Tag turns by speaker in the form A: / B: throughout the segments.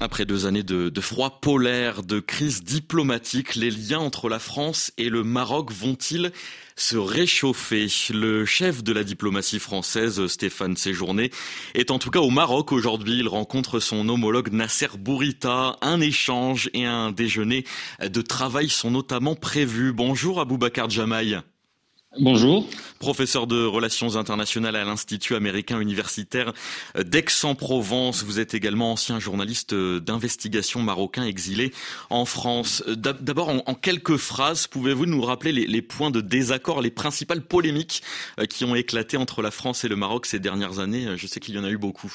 A: Après deux années de, froid polaire, de crise diplomatique, les liens entre la France et le Maroc vont-ils se réchauffer? Le chef de la diplomatie française, Stéphane Séjourné, est en tout cas au Maroc aujourd'hui. Il rencontre son homologue Nasser Bourita. Un échange et un déjeuner de travail sont notamment prévus. Bonjour Aboubacar Jamaï.
B: Bonjour.
A: Professeur de relations internationales à l'Institut américain universitaire d'Aix-en-Provence. Vous êtes également ancien journaliste d'investigation marocain exilé en France. D'abord, en, quelques phrases, pouvez-vous nous rappeler les, points de désaccord, les principales polémiques euh, qui ont éclaté entre la France et le Maroc ces dernières années? Je sais qu'il y en a eu beaucoup.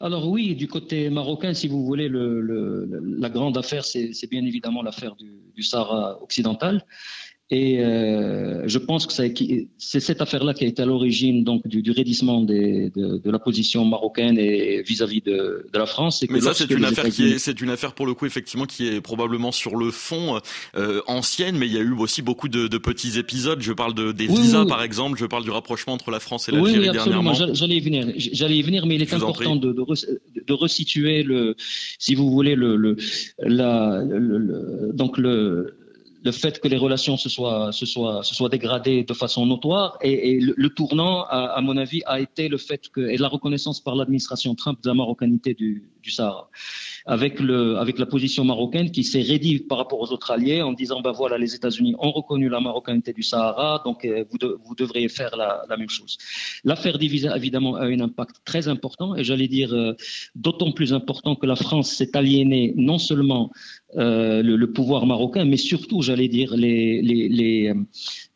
B: Alors oui, du côté marocain, si vous voulez, la grande affaire, c'est bien évidemment l'affaire du, Sahara occidental. Et euh, je pense que c'est cette affaire-là qui a été à l'origine donc du, du raidissement des, de, de, la position marocaine et vis-à-vis de, de, la France.
A: Mais ça, c'est une affaire qui est, c'est une affaire pour le coup effectivement qui est probablement sur le fond euh, ancienne, mais il y a eu aussi beaucoup de, de petits épisodes. Je parle de, des visas par exemple, je parle du rapprochement entre la France et l'Algérie
B: oui,
A: dernièrement.
B: J'allais y venir, j'allais y venir, mais il est important de, de, resituer le, si vous voulez le, le, la, le donc le le fait que les relations se soient, se soient, se soient dégradées de façon notoire. Et, le, tournant, à, mon avis, a été le fait que, et la reconnaissance par l'administration Trump de la marocanité du, du Sahara avec, le, avec la position marocaine qui s'est raidie par rapport aux autres alliés en disant ben voilà, les États-Unis ont reconnu la marocanité du Sahara, donc euh, vous, vous devriez faire la, même chose. L'affaire divisa, évidemment, a un impact très important et j'allais dire euh, d'autant plus important que la France s'est aliénée non seulement euh, le, pouvoir marocain, mais surtout, j'allais dire, les, les,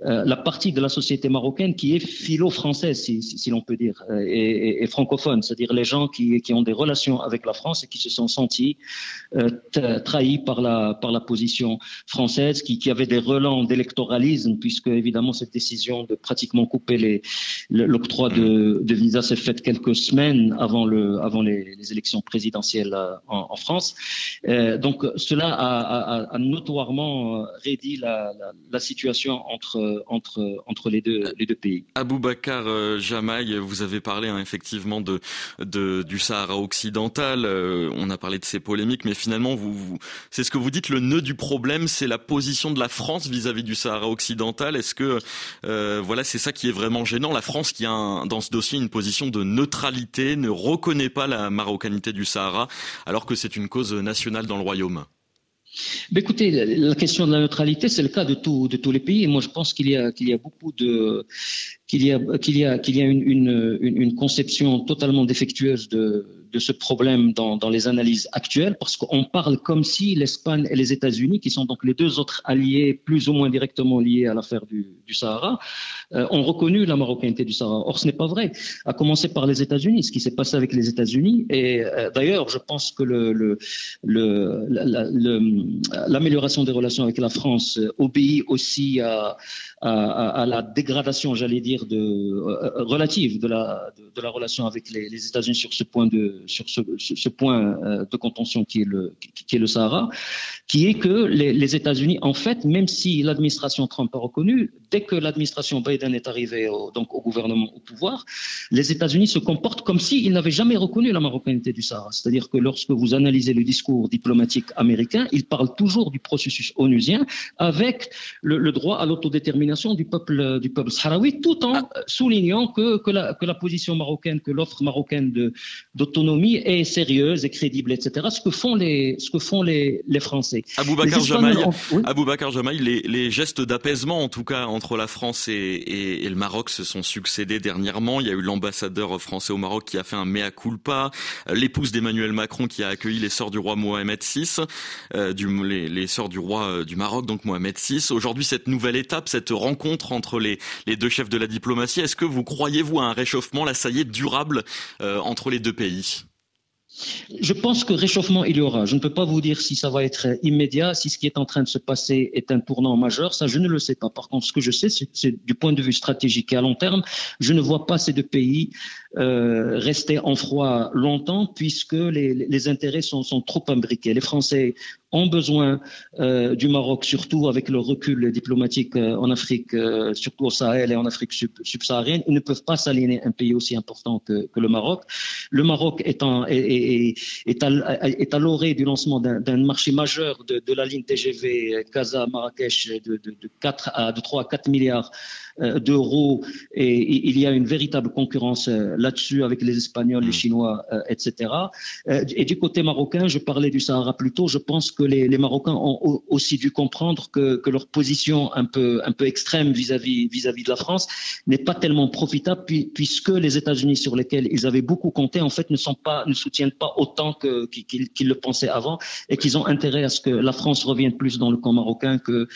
B: la partie de la société marocaine qui est philo-française, si, si, l'on peut dire, et francophone, c'est-à-dire les gens qui, qui ont des relations avec la France et qui se sont sentis euh, trahi par la, par la position française, qui, qui avait des relents d'électoralisme, puisque évidemment cette décision de pratiquement couper l'octroi de, de visa s'est faite quelques semaines avant, le, avant les, élections présidentielles euh, en, France. Euh, donc cela a, notoirement rédit la, situation entre, entre, entre les, deux, les deux pays.
A: Aboubacar Jamaï, vous avez parlé hein, effectivement de, du Sahara occidental, on a parlé de ces polémiques, mais finalement, c'est ce que vous dites, le nœud du problème, c'est la position de la France vis-à-vis du Sahara occidental. Est-ce que, euh, voilà, c'est ça qui est vraiment gênant? La France qui a dans ce dossier une position de neutralité, ne reconnaît pas la marocanité du Sahara, alors que c'est une cause nationale dans le royaume?
B: Mais écoutez, la question de la neutralité, c'est le cas de, tous les pays. moi, je pense qu'il y a beaucoup de, qu'il y a, qu'il y a, qu'il y a une, une, une, conception totalement défectueuse de, de ce problème dans, dans les analyses actuelles, parce qu'on parle comme si l'Espagne et les États-Unis, qui sont donc les deux autres alliés plus ou moins directement liés à l'affaire du, du, Sahara, euh, ont reconnu la marocanité du Sahara. Or, ce n'est pas vrai. À commencer par les États-Unis, ce qui s'est passé avec les États-Unis. Et euh, d'ailleurs, je pense que le, le, le, l'amélioration des relations avec la France obéit aussi à, à la dégradation, j'allais dire, euh, relative de la, de, la relation avec les, États-Unis sur ce point de sur ce, point euh, de contention qui est le, qui est le Sahara, qui est que les, États-Unis, en fait, même si l'administration Trump a reconnu, dès que l'administration Biden est arrivée au, donc au gouvernement au pouvoir, les États-Unis se comportent comme s'ils n'avaient jamais reconnu la marocanité du Sahara. C'est-à-dire que lorsque vous analysez le discours diplomatique américain, ils parlent toujours du processus onusien avec le, le droit à l'autodétermination du peuple du peuple sahraoui, tout en soulignant que, que, la, que la position marocaine, que l'offre marocaine d'autonomie est sérieuse et crédible, etc. Ce que font les, ce que font les, les Français.
A: Aboubacar Jamaï, oui les, les gestes d'apaisement, en tout cas, entre la France et, et, et, le Maroc se sont succédés dernièrement. Il y a eu l'ambassadeur français au Maroc qui a fait un mea culpa, l'épouse d'Emmanuel Macron qui a accueilli les sœurs du roi Mohamed VI, euh, du, les, les sœurs du roi euh, du Maroc, donc Mohamed VI. Aujourd'hui, cette nouvelle étape, cette rencontre entre les, les deux chefs de la diplomatie, est-ce que vous croyez-vous à un réchauffement, là, ça y est, durable euh, entre les deux pays?
B: Je pense que réchauffement, il y aura. Je ne peux pas vous dire si ça va être immédiat, si ce qui est en train de se passer est un tournant majeur. Ça, je ne le sais pas. Par contre, ce que je sais, c'est du point de vue stratégique et à long terme, je ne vois pas ces deux pays euh, rester en froid longtemps puisque les, intérêts sont, trop imbriqués. Les Français ont besoin euh, du Maroc, surtout avec le recul diplomatique euh, en Afrique, surtout au Sahel et en Afrique subsaharienne. Ils ne peuvent pas s'aligner un pays aussi important que, le Maroc. Le Maroc est, est, à, l'orée du lancement d'un marché majeur de, la ligne TGV Casa-Marrakech de, de, de, 4 à, de 3 à 4 milliards d'euros et il y a une véritable concurrence euh, là-dessus avec les Espagnols, les mm. Chinois, euh, etc. Et du côté marocain, je parlais du Sahara plus tôt, je pense que les, les Marocains ont aussi dû comprendre que, que leur position un peu, un peu extrême vis-à-vis vis-à-vis de la France n'est pas tellement profitable puisque les États-Unis sur lesquels ils avaient beaucoup compté en fait ne sont pas ne soutiennent pas autant qu'ils le pensaient avant et qu'ils ont intérêt à ce que la France revienne plus dans le camp marocain que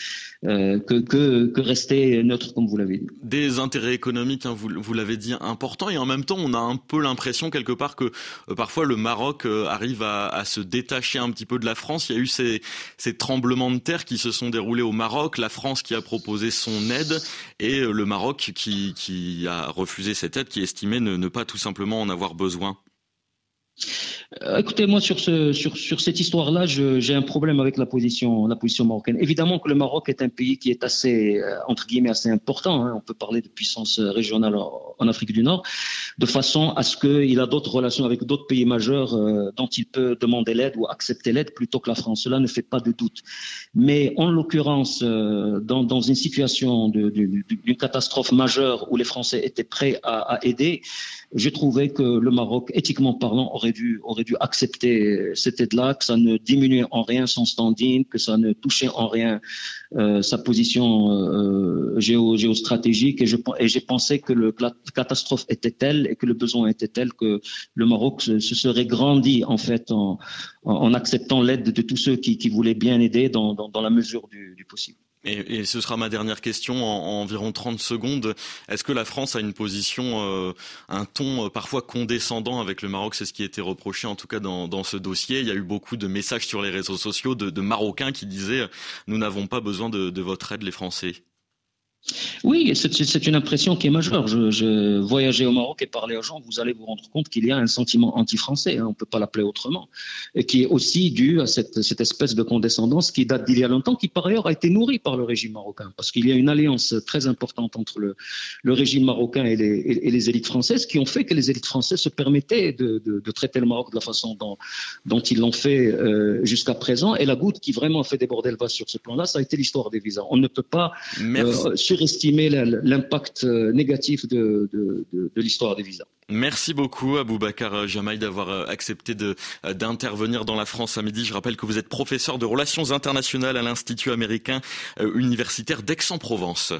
B: que, que, que rester neutre comme vous l'avez
A: des intérêts économiques, hein, vous, l'avez dit, importants, et en même temps, on a un peu l'impression quelque part que euh, parfois le Maroc euh, arrive à, se détacher un petit peu de la France. Il y a eu ces, tremblements de terre qui se sont déroulés au Maroc, la France qui a proposé son aide, et euh, le Maroc qui, qui a refusé cette aide, qui estimait ne, ne pas tout simplement en avoir besoin.
B: Euh, écoutez, moi sur ce sur sur cette histoire-là, j'ai un problème avec la position marocaine. Évidemment que le Maroc est un pays qui est assez euh, entre guillemets assez important. Hein. On peut parler de puissance régionale en, Afrique du Nord, de façon à ce qu'il a d'autres relations avec d'autres pays majeurs euh, dont il peut demander l'aide ou accepter l'aide plutôt que la France. Cela ne fait pas de doute. Mais en l'occurrence, dans une situation d'une catastrophe majeure où les Français étaient prêts à, à aider, j'ai trouvé que le Maroc, éthiquement parlant, aurait dû, aurait dû accepter cette aide-là, que ça ne diminuait en rien son standing, que ça ne touchait en rien euh, sa position euh, géo, géostratégique. Et, j'ai pensé que la catastrophe était telle et que le besoin était tel que le Maroc se, se serait grandi en fait en, acceptant l'aide de tous ceux qui, voulaient bien aider dans, la mesure du possible.
A: Et, ce sera ma dernière question en, en environ 30 secondes. Est-ce que la France a une position, euh, un ton euh, parfois condescendant avec le Maroc? C'est ce qui a été reproché en tout cas dans, ce dossier. Il y a eu beaucoup de messages sur les réseaux sociaux de, Marocains qui disaient nous n'avons pas besoin de votre aide les Français.
B: Oui, c'est une impression qui est majeure. Je, je, voyageais au Maroc et parlais aux gens, vous allez vous rendre compte qu'il y a un sentiment anti-français, hein, on ne peut pas l'appeler autrement, et qui est aussi dû à cette, cette espèce de condescendance qui date d'il y a longtemps, qui par ailleurs a été nourrie par le régime marocain, parce qu'il y a une alliance très importante entre le, le régime marocain et les, et, et les, élites françaises, qui ont fait que les élites françaises se permettaient de, de, de traiter le Maroc de la façon dont, dont ils l'ont fait euh, jusqu'à présent. Et la goutte qui vraiment a fait déborder le vase sur ce plan-là, ça a été l'histoire des visas. On ne peut pas euh, surestimer l'impact euh, négatif de, de, l'histoire des visas.
A: Merci beaucoup Aboubacar Jamaï d'avoir euh, accepté euh, d'intervenir dans la France à midi. Je rappelle que vous êtes professeur de relations internationales à l'Institut américain universitaire d'Aix-en-Provence.